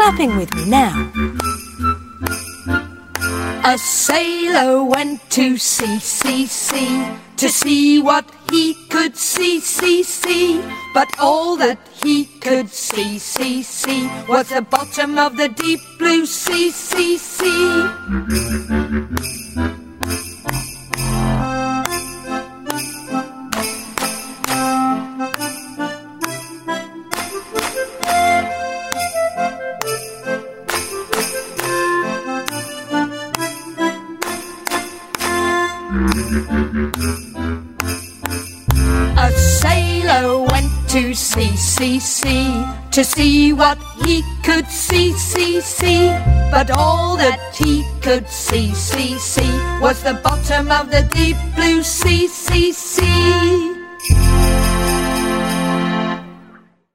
shopping with me now. A sailor went to sea, sea, sea, to see what he could see, see, see. But all that he could see, see, see, was the bottom of the deep blue sea, sea, sea. A sailor went to sea, sea, sea, to see what he could see, see, see. But all that he could see, see, see, was the bottom of the deep blue sea, sea, sea.